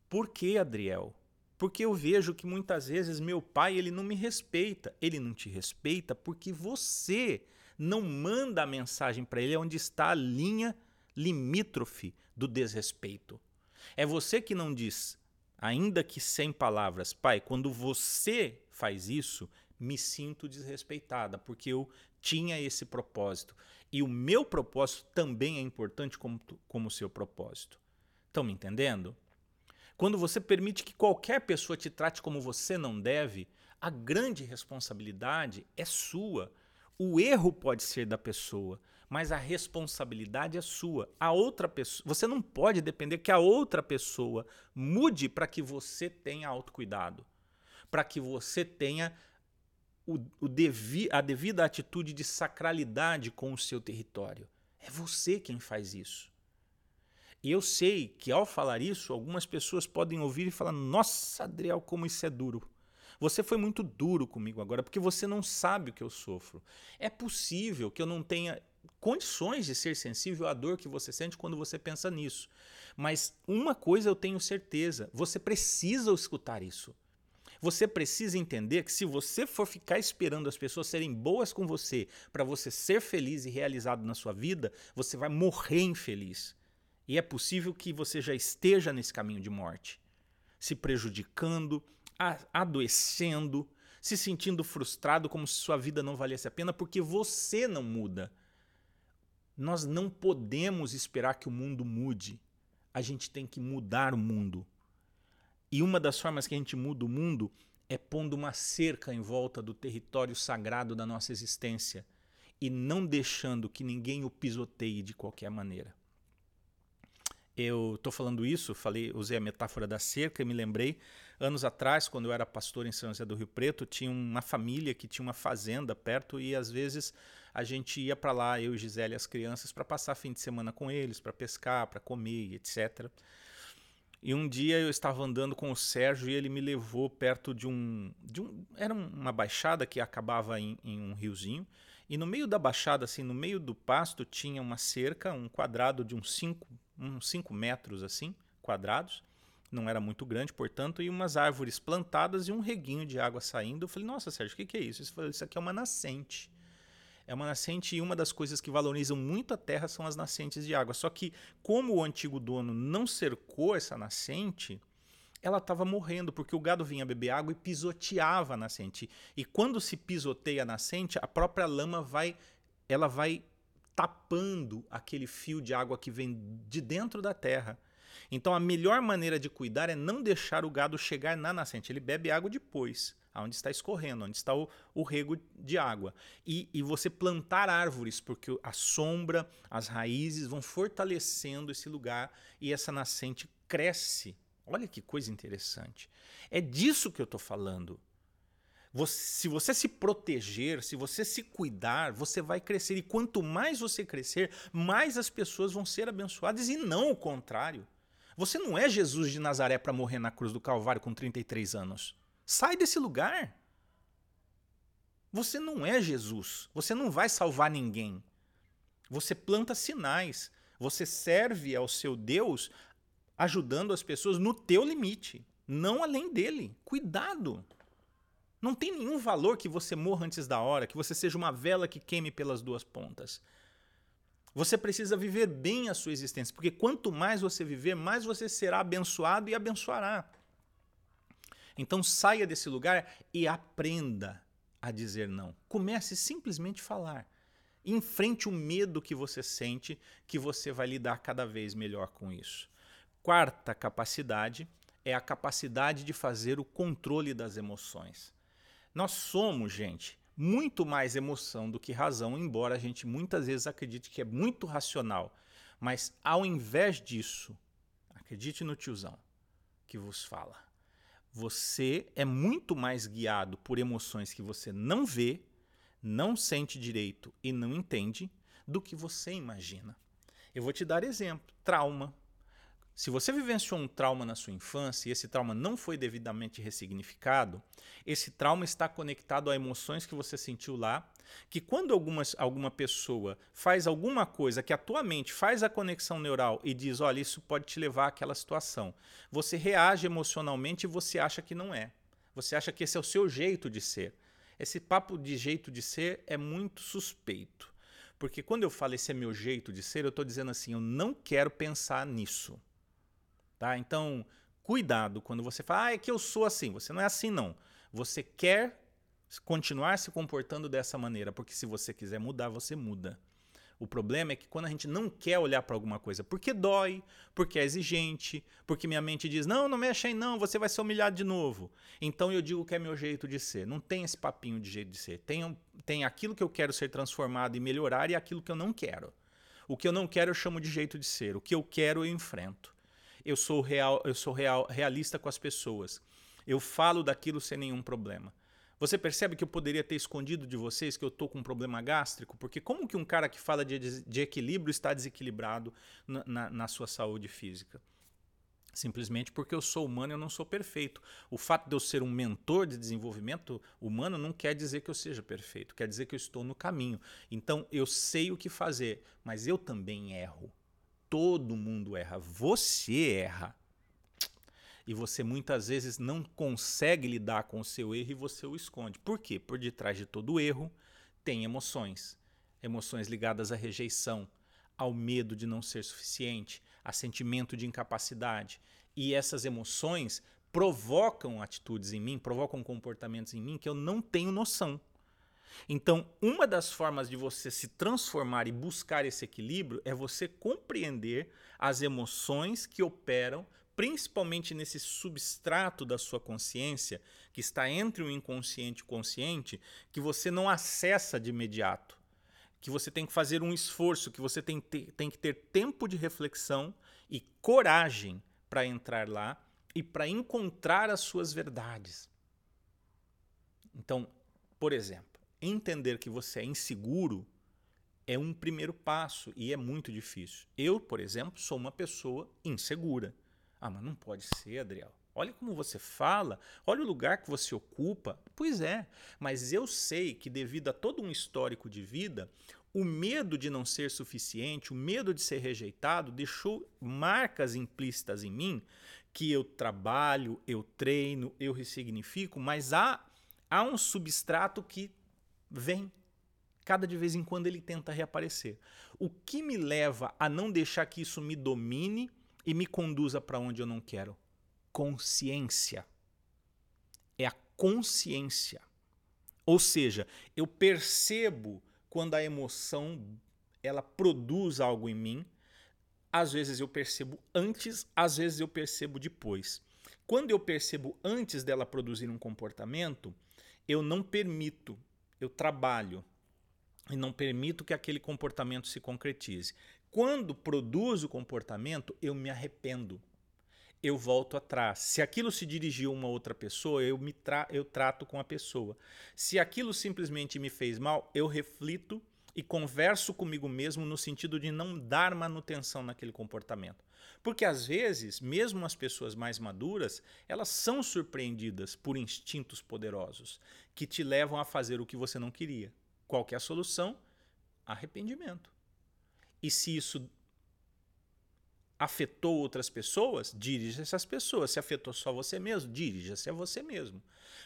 A: Por que, Adriel? Porque eu vejo que muitas vezes meu pai ele não me respeita. Ele não te respeita porque você não manda a mensagem para ele onde está a linha limítrofe do desrespeito. É você que não diz ainda que sem palavras, pai, quando você faz isso, me sinto desrespeitada, porque eu tinha esse propósito. E o meu propósito também é importante como, como o seu propósito. Estão me entendendo? Quando você permite que qualquer pessoa te trate como você não deve, a grande responsabilidade é sua. O erro pode ser da pessoa, mas a responsabilidade é sua. A outra pessoa, você não pode depender que a outra pessoa mude para que você tenha autocuidado, para que você tenha o, o devi, a devida atitude de sacralidade com o seu território. É você quem faz isso. E eu sei que ao falar isso, algumas pessoas podem ouvir e falar: Nossa, Adriel, como isso é duro. Você foi muito duro comigo agora, porque você não sabe o que eu sofro. É possível que eu não tenha condições de ser sensível à dor que você sente quando você pensa nisso. Mas uma coisa eu tenho certeza: você precisa escutar isso. Você precisa entender que se você for ficar esperando as pessoas serem boas com você para você ser feliz e realizado na sua vida, você vai morrer infeliz. E é possível que você já esteja nesse caminho de morte, se prejudicando, adoecendo, se sentindo frustrado como se sua vida não valesse a pena porque você não muda. Nós não podemos esperar que o mundo mude. A gente tem que mudar o mundo. E uma das formas que a gente muda o mundo é pondo uma cerca em volta do território sagrado da nossa existência e não deixando que ninguém o pisoteie de qualquer maneira. Eu estou falando isso, falei, usei a metáfora da cerca e me lembrei anos atrás, quando eu era pastor em São José do Rio Preto, tinha uma família que tinha uma fazenda perto e às vezes a gente ia para lá, eu, Gisele e as crianças, para passar fim de semana com eles, para pescar, para comer, etc. E um dia eu estava andando com o Sérgio e ele me levou perto de um. De um era uma baixada que acabava em, em um riozinho. E no meio da baixada, assim, no meio do pasto, tinha uma cerca, um quadrado de uns 5 uns cinco metros assim, quadrados. Não era muito grande, portanto, e umas árvores plantadas e um reguinho de água saindo. Eu falei, nossa, Sérgio, o que, que é isso? Ele falou, isso aqui é uma nascente. É uma nascente e uma das coisas que valorizam muito a terra são as nascentes de água. Só que, como o antigo dono não cercou essa nascente, ela estava morrendo, porque o gado vinha beber água e pisoteava a nascente. E quando se pisoteia a nascente, a própria lama vai, ela vai tapando aquele fio de água que vem de dentro da terra. Então a melhor maneira de cuidar é não deixar o gado chegar na nascente. Ele bebe água depois, aonde está escorrendo, onde está o, o rego de água. E, e você plantar árvores, porque a sombra, as raízes vão fortalecendo esse lugar e essa nascente cresce. Olha que coisa interessante. É disso que eu estou falando. Você, se você se proteger, se você se cuidar, você vai crescer. E quanto mais você crescer, mais as pessoas vão ser abençoadas e não o contrário. Você não é Jesus de Nazaré para morrer na cruz do Calvário com 33 anos. Sai desse lugar. Você não é Jesus. Você não vai salvar ninguém. Você planta sinais. Você serve ao seu Deus ajudando as pessoas no teu limite, não além dele. Cuidado. Não tem nenhum valor que você morra antes da hora, que você seja uma vela que queime pelas duas pontas. Você precisa viver bem a sua existência, porque quanto mais você viver, mais você será abençoado e abençoará. Então saia desse lugar e aprenda a dizer não. Comece simplesmente a falar. Enfrente o medo que você sente, que você vai lidar cada vez melhor com isso. Quarta capacidade é a capacidade de fazer o controle das emoções. Nós somos, gente, muito mais emoção do que razão, embora a gente muitas vezes acredite que é muito racional. Mas ao invés disso, acredite no tiozão que vos fala. Você é muito mais guiado por emoções que você não vê, não sente direito e não entende do que você imagina. Eu vou te dar exemplo: trauma. Se você vivenciou um trauma na sua infância e esse trauma não foi devidamente ressignificado, esse trauma está conectado a emoções que você sentiu lá, que quando algumas, alguma pessoa faz alguma coisa que a tua mente faz a conexão neural e diz, olha, isso pode te levar àquela situação, você reage emocionalmente e você acha que não é. Você acha que esse é o seu jeito de ser. Esse papo de jeito de ser é muito suspeito. Porque quando eu falo esse é meu jeito de ser, eu estou dizendo assim, eu não quero pensar nisso. Tá? Então, cuidado quando você fala, ah, é que eu sou assim. Você não é assim, não. Você quer continuar se comportando dessa maneira, porque se você quiser mudar, você muda. O problema é que quando a gente não quer olhar para alguma coisa, porque dói, porque é exigente, porque minha mente diz: não, não mexa aí, não, você vai ser humilhado de novo. Então eu digo que é meu jeito de ser. Não tem esse papinho de jeito de ser. Tem, tem aquilo que eu quero ser transformado e melhorar e aquilo que eu não quero. O que eu não quero eu chamo de jeito de ser. O que eu quero eu enfrento eu sou real, eu sou real, realista com as pessoas. Eu falo daquilo sem nenhum problema. Você percebe que eu poderia ter escondido de vocês que eu estou com um problema gástrico? Porque como que um cara que fala de, de equilíbrio está desequilibrado na, na, na sua saúde física? Simplesmente porque eu sou humano e eu não sou perfeito. O fato de eu ser um mentor de desenvolvimento humano não quer dizer que eu seja perfeito, quer dizer que eu estou no caminho. Então eu sei o que fazer, mas eu também erro todo mundo erra. Você erra. E você muitas vezes não consegue lidar com o seu erro e você o esconde. Por quê? Por detrás de todo erro tem emoções. Emoções ligadas à rejeição, ao medo de não ser suficiente, a sentimento de incapacidade. E essas emoções provocam atitudes em mim, provocam comportamentos em mim que eu não tenho noção. Então, uma das formas de você se transformar e buscar esse equilíbrio é você compreender as emoções que operam principalmente nesse substrato da sua consciência, que está entre o inconsciente e o consciente, que você não acessa de imediato. Que você tem que fazer um esforço, que você tem, tem que ter tempo de reflexão e coragem para entrar lá e para encontrar as suas verdades. Então, por exemplo, entender que você é inseguro é um primeiro passo e é muito difícil. Eu, por exemplo, sou uma pessoa insegura. Ah, mas não pode ser, Adriel. Olha como você fala, olha o lugar que você ocupa. Pois é, mas eu sei que, devido a todo um histórico de vida, o medo de não ser suficiente, o medo de ser rejeitado, deixou marcas implícitas em mim que eu trabalho, eu treino, eu ressignifico, mas há, há um substrato que vem. Cada de vez em quando ele tenta reaparecer. O que me leva a não deixar que isso me domine e me conduza para onde eu não quero? Consciência. É a consciência. Ou seja, eu percebo quando a emoção ela produz algo em mim. Às vezes eu percebo antes, às vezes eu percebo depois. Quando eu percebo antes dela produzir um comportamento, eu não permito eu trabalho e não permito que aquele comportamento se concretize. Quando produzo o comportamento, eu me arrependo. Eu volto atrás. Se aquilo se dirigiu a uma outra pessoa, eu me tra eu trato com a pessoa. Se aquilo simplesmente me fez mal, eu reflito e converso comigo mesmo no sentido de não dar manutenção naquele comportamento. Porque às vezes, mesmo as pessoas mais maduras, elas são surpreendidas por instintos poderosos que te levam a fazer o que você não queria. Qual que é a solução? Arrependimento. E se isso afetou outras pessoas, dirija-se às pessoas. Se afetou só você mesmo, dirija-se a você mesmo.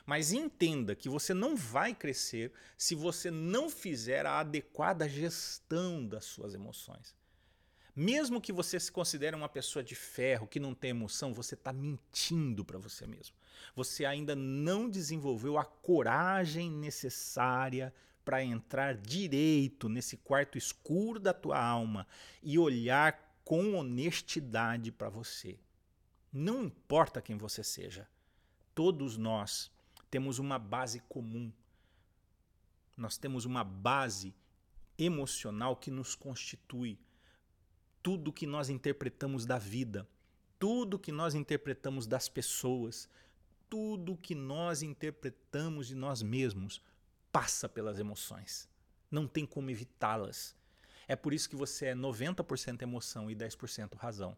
A: Mas entenda que você não vai crescer se você não fizer a adequada gestão das suas emoções. Mesmo que você se considere uma pessoa de ferro, que não tem emoção, você está mentindo para você mesmo. Você ainda não desenvolveu a coragem necessária para entrar direito nesse quarto escuro da tua alma e olhar com honestidade para você. Não importa quem você seja, todos nós temos uma base comum. Nós temos uma base emocional que nos constitui tudo que nós interpretamos da vida, tudo que nós interpretamos das pessoas, tudo que nós interpretamos de nós mesmos passa pelas emoções. Não tem como evitá-las. É por isso que você é 90% emoção e 10% razão.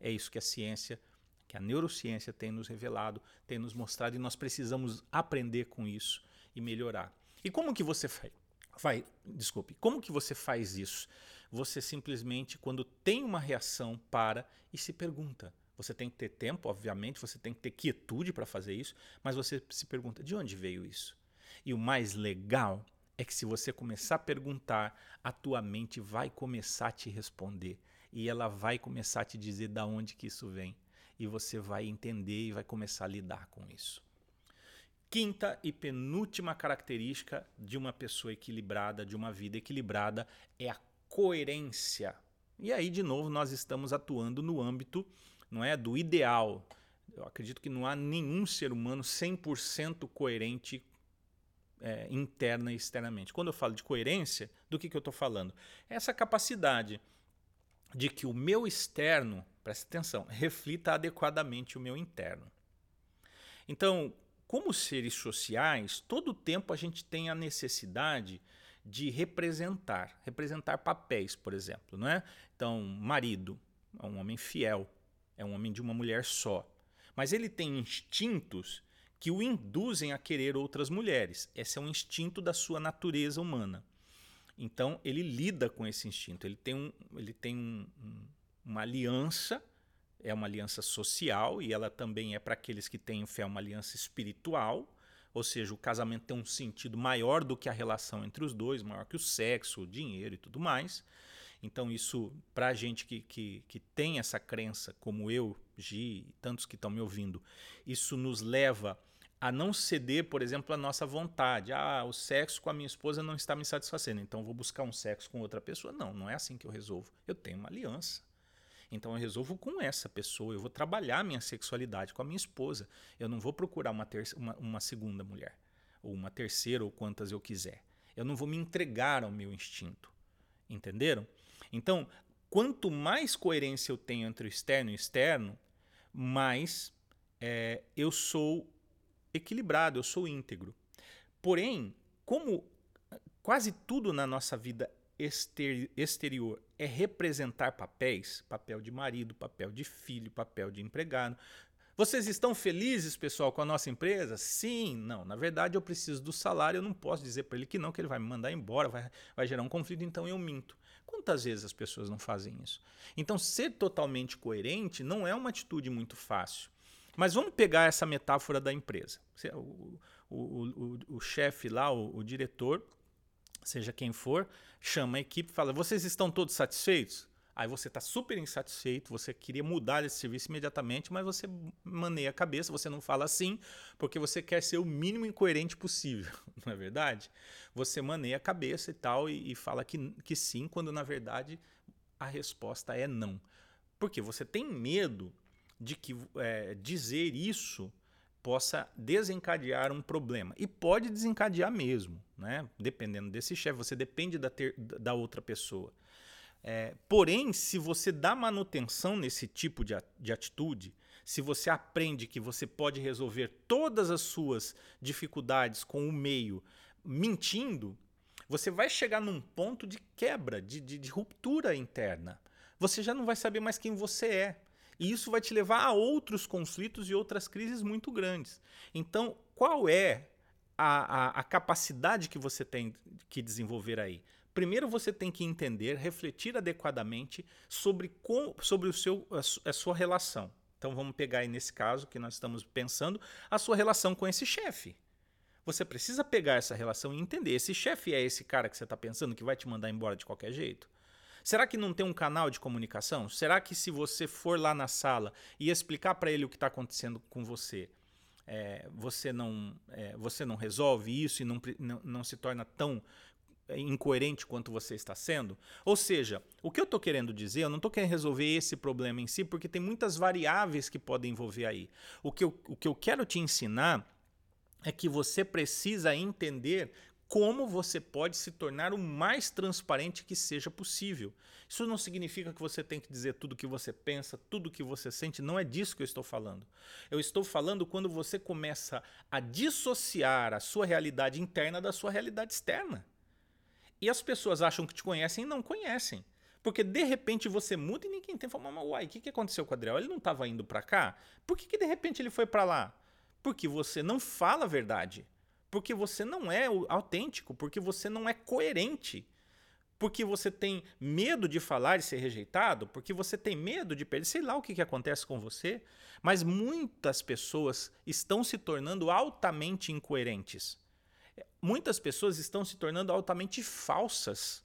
A: É isso que a ciência, que a neurociência tem nos revelado, tem nos mostrado e nós precisamos aprender com isso e melhorar. E como que você faz? Vai, desculpe, como que você faz isso? Você simplesmente, quando tem uma reação, para e se pergunta. Você tem que ter tempo, obviamente, você tem que ter quietude para fazer isso, mas você se pergunta: de onde veio isso? E o mais legal é que se você começar a perguntar, a tua mente vai começar a te responder e ela vai começar a te dizer da onde que isso vem e você vai entender e vai começar a lidar com isso. Quinta e penúltima característica de uma pessoa equilibrada, de uma vida equilibrada, é a coerência. E aí, de novo, nós estamos atuando no âmbito não é, do ideal. Eu acredito que não há nenhum ser humano 100% coerente é, interna e externamente. Quando eu falo de coerência, do que, que eu estou falando? Essa capacidade de que o meu externo, preste atenção, reflita adequadamente o meu interno. Então, como seres sociais, todo o tempo a gente tem a necessidade de representar, representar papéis, por exemplo, não é? Então, marido é um homem fiel, é um homem de uma mulher só, mas ele tem instintos que o induzem a querer outras mulheres. Esse é um instinto da sua natureza humana. Então, ele lida com esse instinto. Ele tem, um, ele tem um, um, uma aliança, é uma aliança social, e ela também é para aqueles que têm fé, uma aliança espiritual ou seja, o casamento tem um sentido maior do que a relação entre os dois, maior que o sexo, o dinheiro e tudo mais. Então, isso, para a gente que, que, que tem essa crença, como eu Gi tantos que estão me ouvindo, isso nos leva a não ceder, por exemplo, a nossa vontade. Ah, o sexo com a minha esposa não está me satisfazendo, então vou buscar um sexo com outra pessoa. Não, não é assim que eu resolvo. Eu tenho uma aliança. Então eu resolvo com essa pessoa, eu vou trabalhar minha sexualidade com a minha esposa. Eu não vou procurar uma, uma, uma segunda mulher, ou uma terceira, ou quantas eu quiser. Eu não vou me entregar ao meu instinto. Entenderam? Então, quanto mais coerência eu tenho entre o externo e o externo, mais é, eu sou equilibrado, eu sou íntegro. Porém, como quase tudo na nossa vida exterior é representar papéis, papel de marido, papel de filho, papel de empregado. Vocês estão felizes, pessoal, com a nossa empresa? Sim, não. Na verdade, eu preciso do salário, eu não posso dizer para ele que não, que ele vai me mandar embora, vai, vai gerar um conflito, então eu minto. Quantas vezes as pessoas não fazem isso? Então, ser totalmente coerente não é uma atitude muito fácil. Mas vamos pegar essa metáfora da empresa. O, o, o, o chefe lá, o, diretor, seja quem for, chama a equipe e fala: Vocês estão todos satisfeitos? Aí você está super insatisfeito, você queria mudar esse serviço imediatamente, mas você maneia a cabeça, você não fala assim, porque você quer ser o mínimo incoerente possível, não é verdade? Você maneia a cabeça e tal, e, e fala que, que sim, quando na verdade a resposta é não. Porque você tem medo de que é, dizer isso possa desencadear um problema. E pode desencadear mesmo, né? dependendo desse chefe. Você depende da, ter, da outra pessoa. É, porém, se você dá manutenção nesse tipo de, de atitude, se você aprende que você pode resolver todas as suas dificuldades com o meio mentindo, você vai chegar num ponto de quebra, de, de, de ruptura interna. Você já não vai saber mais quem você é. E isso vai te levar a outros conflitos e outras crises muito grandes. Então, qual é a, a, a capacidade que você tem que desenvolver aí? Primeiro você tem que entender, refletir adequadamente sobre, com, sobre o seu, a, sua relação. Então vamos pegar aí nesse caso que nós estamos pensando, a sua relação com esse chefe. Você precisa pegar essa relação e entender. Esse chefe é esse cara que você está pensando que vai te mandar embora de qualquer jeito? Será que não tem um canal de comunicação? Será que se você for lá na sala e explicar para ele o que está acontecendo com você, é, você, não, é, você não resolve isso e não, não, não se torna tão incoerente quanto você está sendo? Ou seja, o que eu estou querendo dizer, eu não estou querendo resolver esse problema em si, porque tem muitas variáveis que podem envolver aí. O que eu, o que eu quero te ensinar é que você precisa entender como você pode se tornar o mais transparente que seja possível. Isso não significa que você tem que dizer tudo o que você pensa, tudo o que você sente, não é disso que eu estou falando. Eu estou falando quando você começa a dissociar a sua realidade interna da sua realidade externa. E as pessoas acham que te conhecem e não conhecem. Porque de repente você muda e ninguém tem fala, uai, o que, que aconteceu com o Adriel? Ele não estava indo para cá? Por que, que de repente ele foi para lá? Porque você não fala a verdade porque você não é autêntico, porque você não é coerente. Porque você tem medo de falar e ser rejeitado, porque você tem medo de perder, sei lá o que, que acontece com você, mas muitas pessoas estão se tornando altamente incoerentes. Muitas pessoas estão se tornando altamente falsas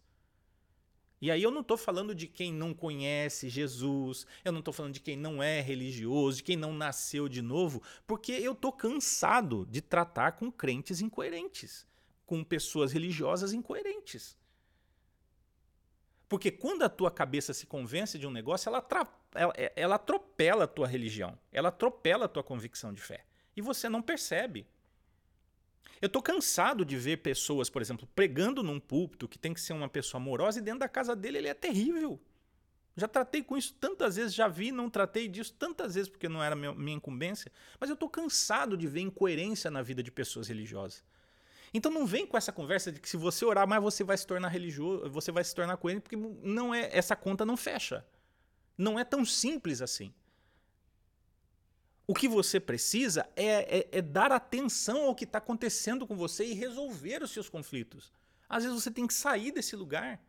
A: e aí eu não estou falando de quem não conhece Jesus, eu não estou falando de quem não é religioso, de quem não nasceu de novo, porque eu estou cansado de tratar com crentes incoerentes, com pessoas religiosas incoerentes. Porque quando a tua cabeça se convence de um negócio, ela, ela, ela atropela a tua religião, ela atropela a tua convicção de fé. E você não percebe. Eu tô cansado de ver pessoas, por exemplo, pregando num púlpito que tem que ser uma pessoa amorosa e dentro da casa dele ele é terrível. Já tratei com isso tantas vezes, já vi, não tratei disso tantas vezes porque não era minha incumbência, mas eu tô cansado de ver incoerência na vida de pessoas religiosas. Então não vem com essa conversa de que se você orar mais você vai se tornar religioso, você vai se tornar coerente, porque não é essa conta não fecha. Não é tão simples assim. O que você precisa é, é, é dar atenção ao que está acontecendo com você e resolver os seus conflitos. Às vezes você tem que sair desse lugar.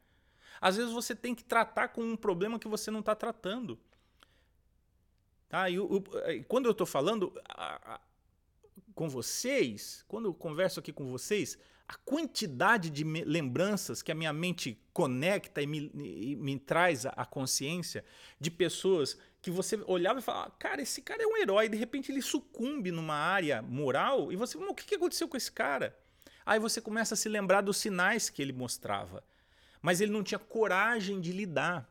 A: Às vezes você tem que tratar com um problema que você não está tratando. Tá? E, o, quando eu estou falando a, a, com vocês, quando eu converso aqui com vocês, a quantidade de lembranças que a minha mente conecta e me, e me traz a consciência de pessoas que você olhava e falava, cara, esse cara é um herói, de repente ele sucumbe numa área moral e você, o que aconteceu com esse cara? Aí você começa a se lembrar dos sinais que ele mostrava, mas ele não tinha coragem de lidar.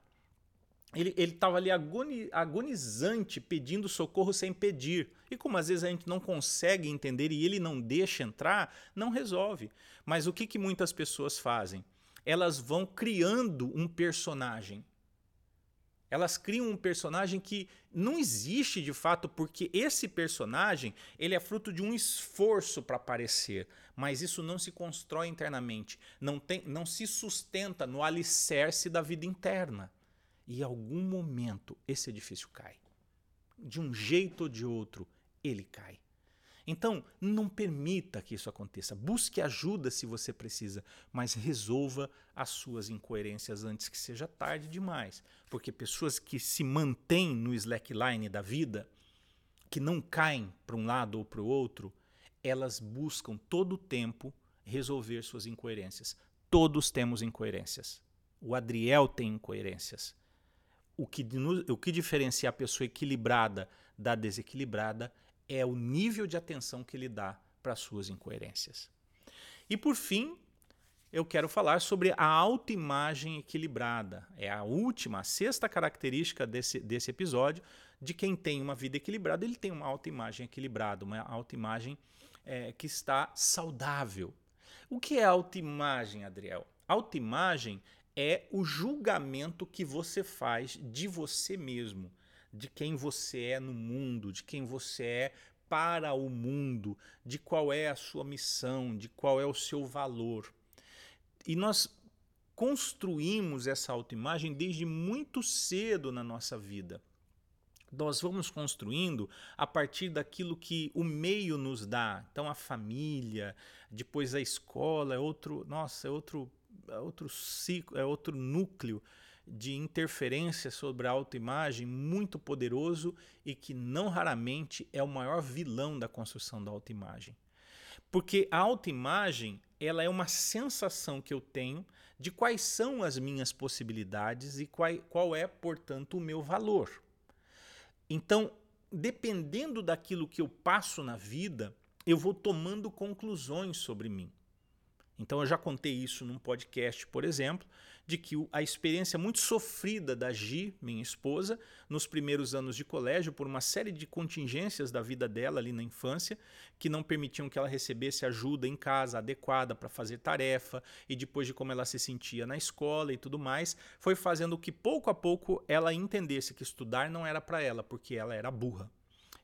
A: Ele estava ali agoni, agonizante, pedindo socorro sem pedir. E como às vezes a gente não consegue entender e ele não deixa entrar, não resolve. Mas o que, que muitas pessoas fazem? Elas vão criando um personagem elas criam um personagem que não existe de fato, porque esse personagem ele é fruto de um esforço para aparecer, mas isso não se constrói internamente, não, tem, não se sustenta no alicerce da vida interna. E em algum momento esse edifício cai. De um jeito ou de outro, ele cai. Então, não permita que isso aconteça. Busque ajuda se você precisa, mas resolva as suas incoerências antes que seja tarde demais. Porque pessoas que se mantêm no slackline da vida, que não caem para um lado ou para o outro, elas buscam todo o tempo resolver suas incoerências. Todos temos incoerências. O Adriel tem incoerências. O que, o que diferencia a pessoa equilibrada da desequilibrada é o nível de atenção que ele dá para as suas incoerências. E por fim, eu quero falar sobre a autoimagem equilibrada. É a última, a sexta característica desse, desse episódio de quem tem uma vida equilibrada, ele tem uma autoimagem equilibrada, uma autoimagem é, que está saudável. O que é autoimagem, Adriel? Autoimagem é o julgamento que você faz de você mesmo de quem você é no mundo, de quem você é para o mundo, de qual é a sua missão, de qual é o seu valor. E nós construímos essa autoimagem desde muito cedo na nossa vida. Nós vamos construindo a partir daquilo que o meio nos dá. Então a família, depois a escola, é outro, nossa, é outro, é outro ciclo, é outro núcleo de interferência sobre a autoimagem muito poderoso e que não raramente é o maior vilão da construção da autoimagem. Porque a autoimagem, ela é uma sensação que eu tenho de quais são as minhas possibilidades e qual, qual é, portanto, o meu valor. Então, dependendo daquilo que eu passo na vida, eu vou tomando conclusões sobre mim. Então eu já contei isso num podcast, por exemplo, de que a experiência muito sofrida da Gi, minha esposa, nos primeiros anos de colégio, por uma série de contingências da vida dela ali na infância, que não permitiam que ela recebesse ajuda em casa adequada para fazer tarefa, e depois de como ela se sentia na escola e tudo mais, foi fazendo que pouco a pouco ela entendesse que estudar não era para ela, porque ela era burra.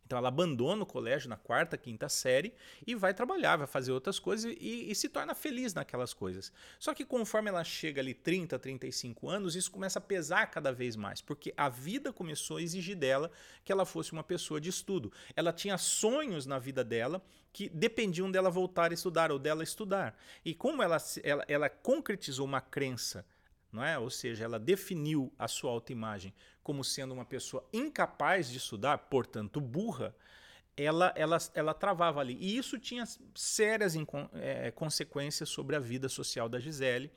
A: Então ela abandona o colégio na quarta, quinta série e vai trabalhar, vai fazer outras coisas e, e, se torna feliz naquelas coisas. Só que conforme ela chega ali 30, 35 anos, isso começa a pesar cada vez mais, porque a vida começou a exigir dela que ela fosse uma pessoa de estudo. Ela tinha sonhos na vida dela que dependiam dela voltar a estudar ou dela estudar. E como ela, ela, ela concretizou uma crença não é? Ou seja, ela definiu a sua autoimagem como sendo uma pessoa incapaz de estudar, portanto burra, ela, ela, ela travava ali. E isso tinha sérias é, consequências sobre a vida social da Gisele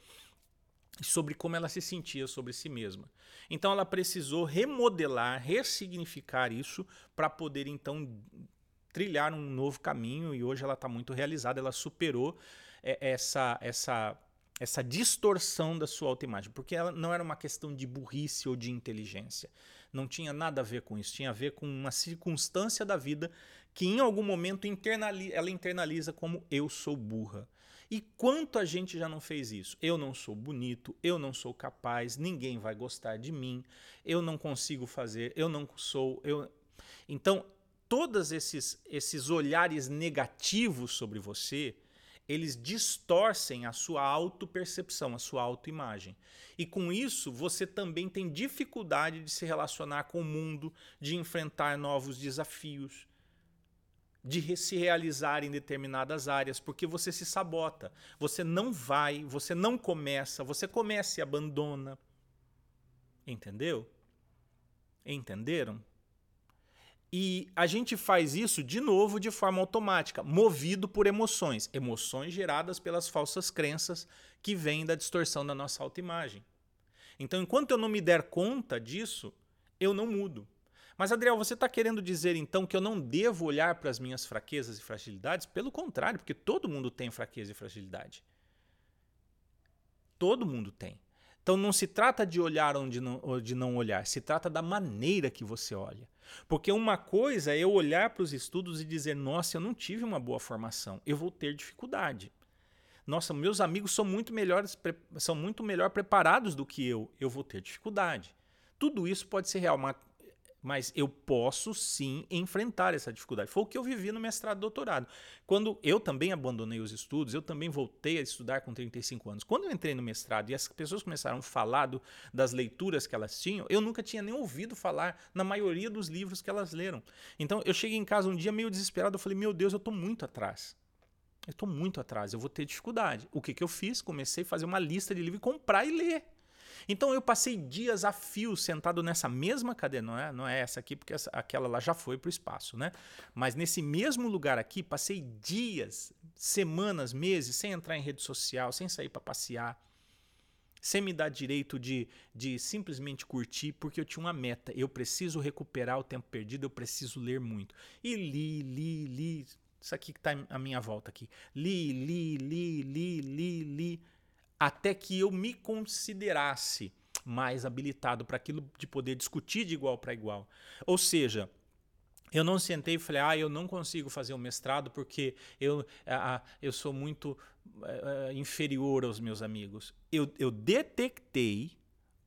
A: e sobre como ela se sentia sobre si mesma. Então ela precisou remodelar, ressignificar isso para poder então trilhar um novo caminho e hoje ela está muito realizada, ela superou é, essa, essa essa distorção da sua autoimagem, porque ela não era uma questão de burrice ou de inteligência. Não tinha nada a ver com isso, tinha a ver com uma circunstância da vida que em algum momento internali ela internaliza como eu sou burra. E quanto a gente já não fez isso? Eu não sou bonito, eu não sou capaz, ninguém vai gostar de mim, eu não consigo fazer, eu não sou, eu Então, todos esses esses olhares negativos sobre você, eles distorcem a sua autopercepção, a sua autoimagem. E com isso, você também tem dificuldade de se relacionar com o mundo, de enfrentar novos desafios, de se realizar em determinadas áreas, porque você se sabota. Você não vai, você não começa, você começa e abandona. Entendeu? Entenderam? E a gente faz isso de novo de forma automática, movido por emoções, emoções geradas pelas falsas crenças que vêm da distorção da nossa autoimagem. Então, enquanto eu não me der conta disso, eu não mudo. Mas, Adriel, você está querendo dizer então que eu não devo olhar para as minhas fraquezas e fragilidades? Pelo contrário, porque todo mundo tem fraqueza e fragilidade. Todo mundo tem. Então não se trata de olhar onde não, ou de não olhar, se trata da maneira que você olha. Porque uma coisa é eu olhar para os estudos e dizer, nossa, eu não tive uma boa formação, eu vou ter dificuldade. Nossa, meus amigos são muito melhores, são muito melhor preparados do que eu, eu vou ter dificuldade. Tudo isso pode ser real, mas eu posso sim enfrentar essa dificuldade. Foi o que eu vivi no mestrado e doutorado. Quando eu também abandonei os estudos, eu também voltei a estudar com 35 anos. Quando eu entrei no mestrado e as pessoas começaram a falar do, das leituras que elas tinham, eu nunca tinha nem ouvido falar na maioria dos livros que elas leram. Então eu cheguei em casa um dia meio desesperado, eu falei: "Meu Deus, eu estou muito atrás". Eu estou muito atrás, eu vou ter dificuldade. O que, que eu fiz? Comecei a fazer uma lista de livros, comprar e ler. Então eu passei dias a fio sentado nessa mesma cadeira, não é, não é essa aqui, porque essa, aquela lá já foi para o espaço, né? Mas nesse mesmo lugar aqui, passei dias, semanas, meses, sem entrar em rede social, sem sair para passear, sem me dar direito de, de simplesmente curtir, porque eu tinha uma meta. Eu preciso recuperar o tempo perdido, eu preciso ler muito. E li, li, li. Isso aqui que está à minha volta aqui. Li, li, li, li, li, li até que eu me considerasse mais habilitado para aquilo de poder discutir de igual para igual. Ou seja, eu não sentei e falei, ah, eu não consigo fazer um mestrado porque eu, ah, eu sou muito uh, inferior aos meus amigos. Eu, eu detectei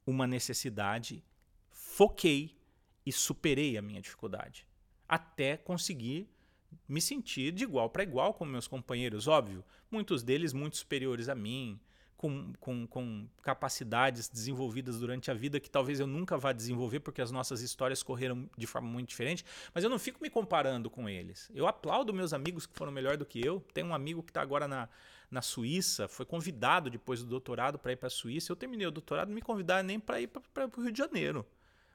A: uma necessidade, foquei e superei a minha dificuldade. Até conseguir me sentir de igual para igual com meus companheiros, óbvio. Muitos deles muito superiores a mim, com, com, com, capacidades desenvolvidas durante a vida que talvez eu nunca vá desenvolver porque as nossas histórias correram de forma muito diferente, mas eu não fico me comparando com eles. Eu aplaudo meus amigos que foram melhor do que eu. Tem um amigo que está agora na, na Suíça, foi convidado depois do doutorado para ir para a Suíça. Eu terminei o doutorado, não me convidaram nem para ir para o Rio de Janeiro.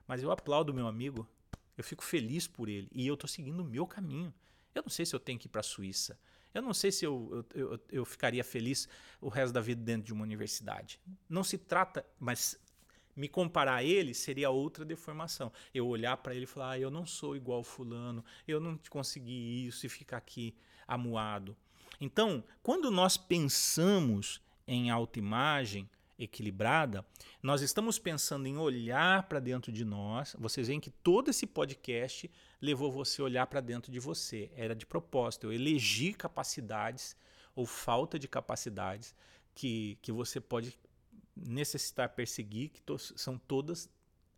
A: Mas eu aplaudo meu amigo, eu fico feliz por ele e eu estou seguindo o meu caminho. Eu não sei se eu tenho que ir para a Suíça. Eu não sei se eu, eu, eu, eu, ficaria feliz o resto da vida dentro de uma universidade. Não se trata, mas me comparar a ele seria outra deformação. Eu olhar para ele e falar: ah, eu não sou igual fulano, eu não consegui isso e ficar aqui amuado. Então, quando nós pensamos em autoimagem equilibrada, nós estamos pensando em olhar para dentro de nós. Vocês veem que todo esse podcast levou você a olhar para dentro de você. Era de propósito. Eu elegi capacidades ou falta de capacidades que, que você pode necessitar perseguir, que to são todas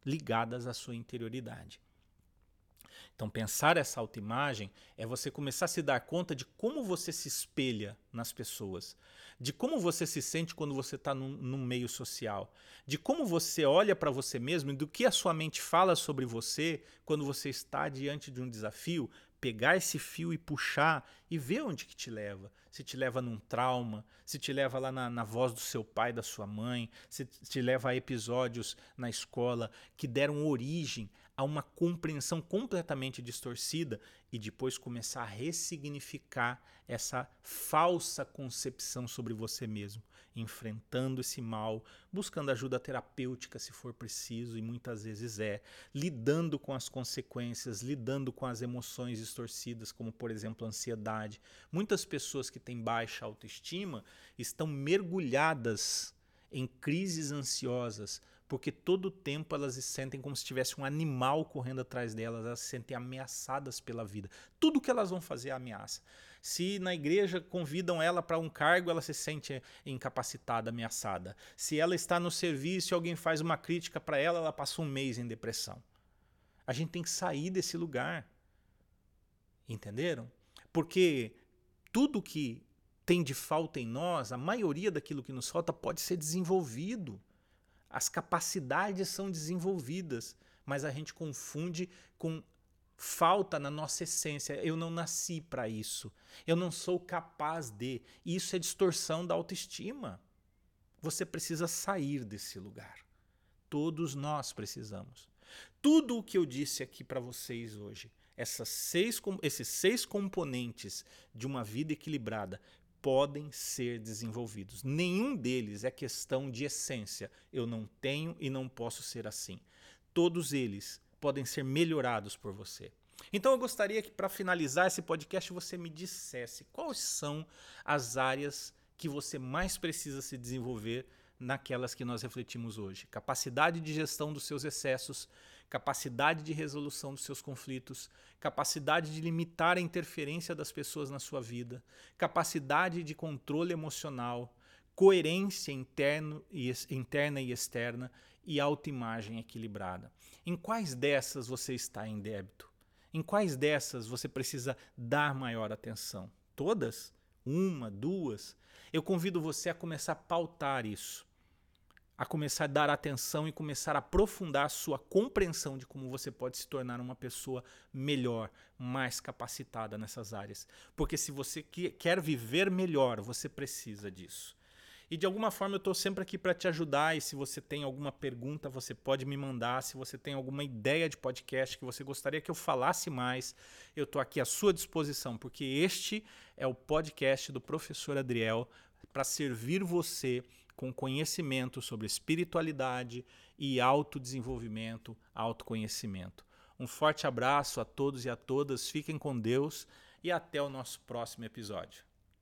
A: ligadas à sua interioridade. Então, pensar essa autoimagem é você começar a se dar conta de como você se espelha nas pessoas, de como você se sente quando você está num, num, meio social, de como você olha para você mesmo e do que a sua mente fala sobre você quando você está diante de um desafio, pegar esse fio e puxar e ver onde que te leva. Se te leva num trauma, se te leva lá na, na voz do seu pai, da sua mãe, se te leva a episódios na escola que deram origem a uma compreensão completamente distorcida e depois começar a ressignificar essa falsa concepção sobre você mesmo, enfrentando esse mal, buscando ajuda terapêutica se for preciso e muitas vezes é, lidando com as consequências, lidando com as emoções distorcidas, como por exemplo a ansiedade. Muitas pessoas que têm baixa autoestima estão mergulhadas em crises ansiosas porque todo o tempo elas se sentem como se tivesse um animal correndo atrás delas, elas se sentem ameaçadas pela vida. Tudo que elas vão fazer é ameaça. Se na igreja convidam ela para um cargo, ela se sente incapacitada, ameaçada. Se ela está no serviço e alguém faz uma crítica para ela, ela passa um mês em depressão. A gente tem que sair desse lugar. Entenderam? Porque tudo que tem de falta em nós, a maioria daquilo que nos falta pode ser desenvolvido. As capacidades são desenvolvidas, mas a gente confunde com falta na nossa essência. Eu não nasci para isso. Eu não sou capaz de. Isso é distorção da autoestima. Você precisa sair desse lugar. Todos nós precisamos. Tudo o que eu disse aqui para vocês hoje, essas seis, esses seis componentes de uma vida equilibrada, podem ser desenvolvidos. Nenhum deles é questão de essência. Eu não tenho e não posso ser assim. Todos eles podem ser melhorados por você. Então eu gostaria que para finalizar esse podcast você me dissesse quais são as áreas que você mais precisa se desenvolver naquelas que nós refletimos hoje. Capacidade de gestão dos seus excessos, capacidade de resolução dos seus conflitos, capacidade de limitar a interferência das pessoas na sua vida, capacidade de controle emocional, coerência interno e, interna e externa e autoimagem equilibrada. Em quais dessas você está em débito? Em quais dessas você precisa dar maior atenção? Todas? Uma, duas? Eu convido você a começar a pautar isso a começar a dar atenção e começar a aprofundar a sua compreensão de como você pode se tornar uma pessoa melhor, mais capacitada nessas áreas. Porque se você quer viver melhor, você precisa disso. E de alguma forma eu estou sempre aqui para te ajudar. E se você tem alguma pergunta, você pode me mandar. Se você tem alguma ideia de podcast que você gostaria que eu falasse mais, eu estou aqui à sua disposição, porque este é o podcast do professor Adriel para servir você com conhecimento sobre espiritualidade e autodesenvolvimento, autoconhecimento. Um forte abraço a todos e a todas, fiquem com Deus e até o nosso próximo episódio.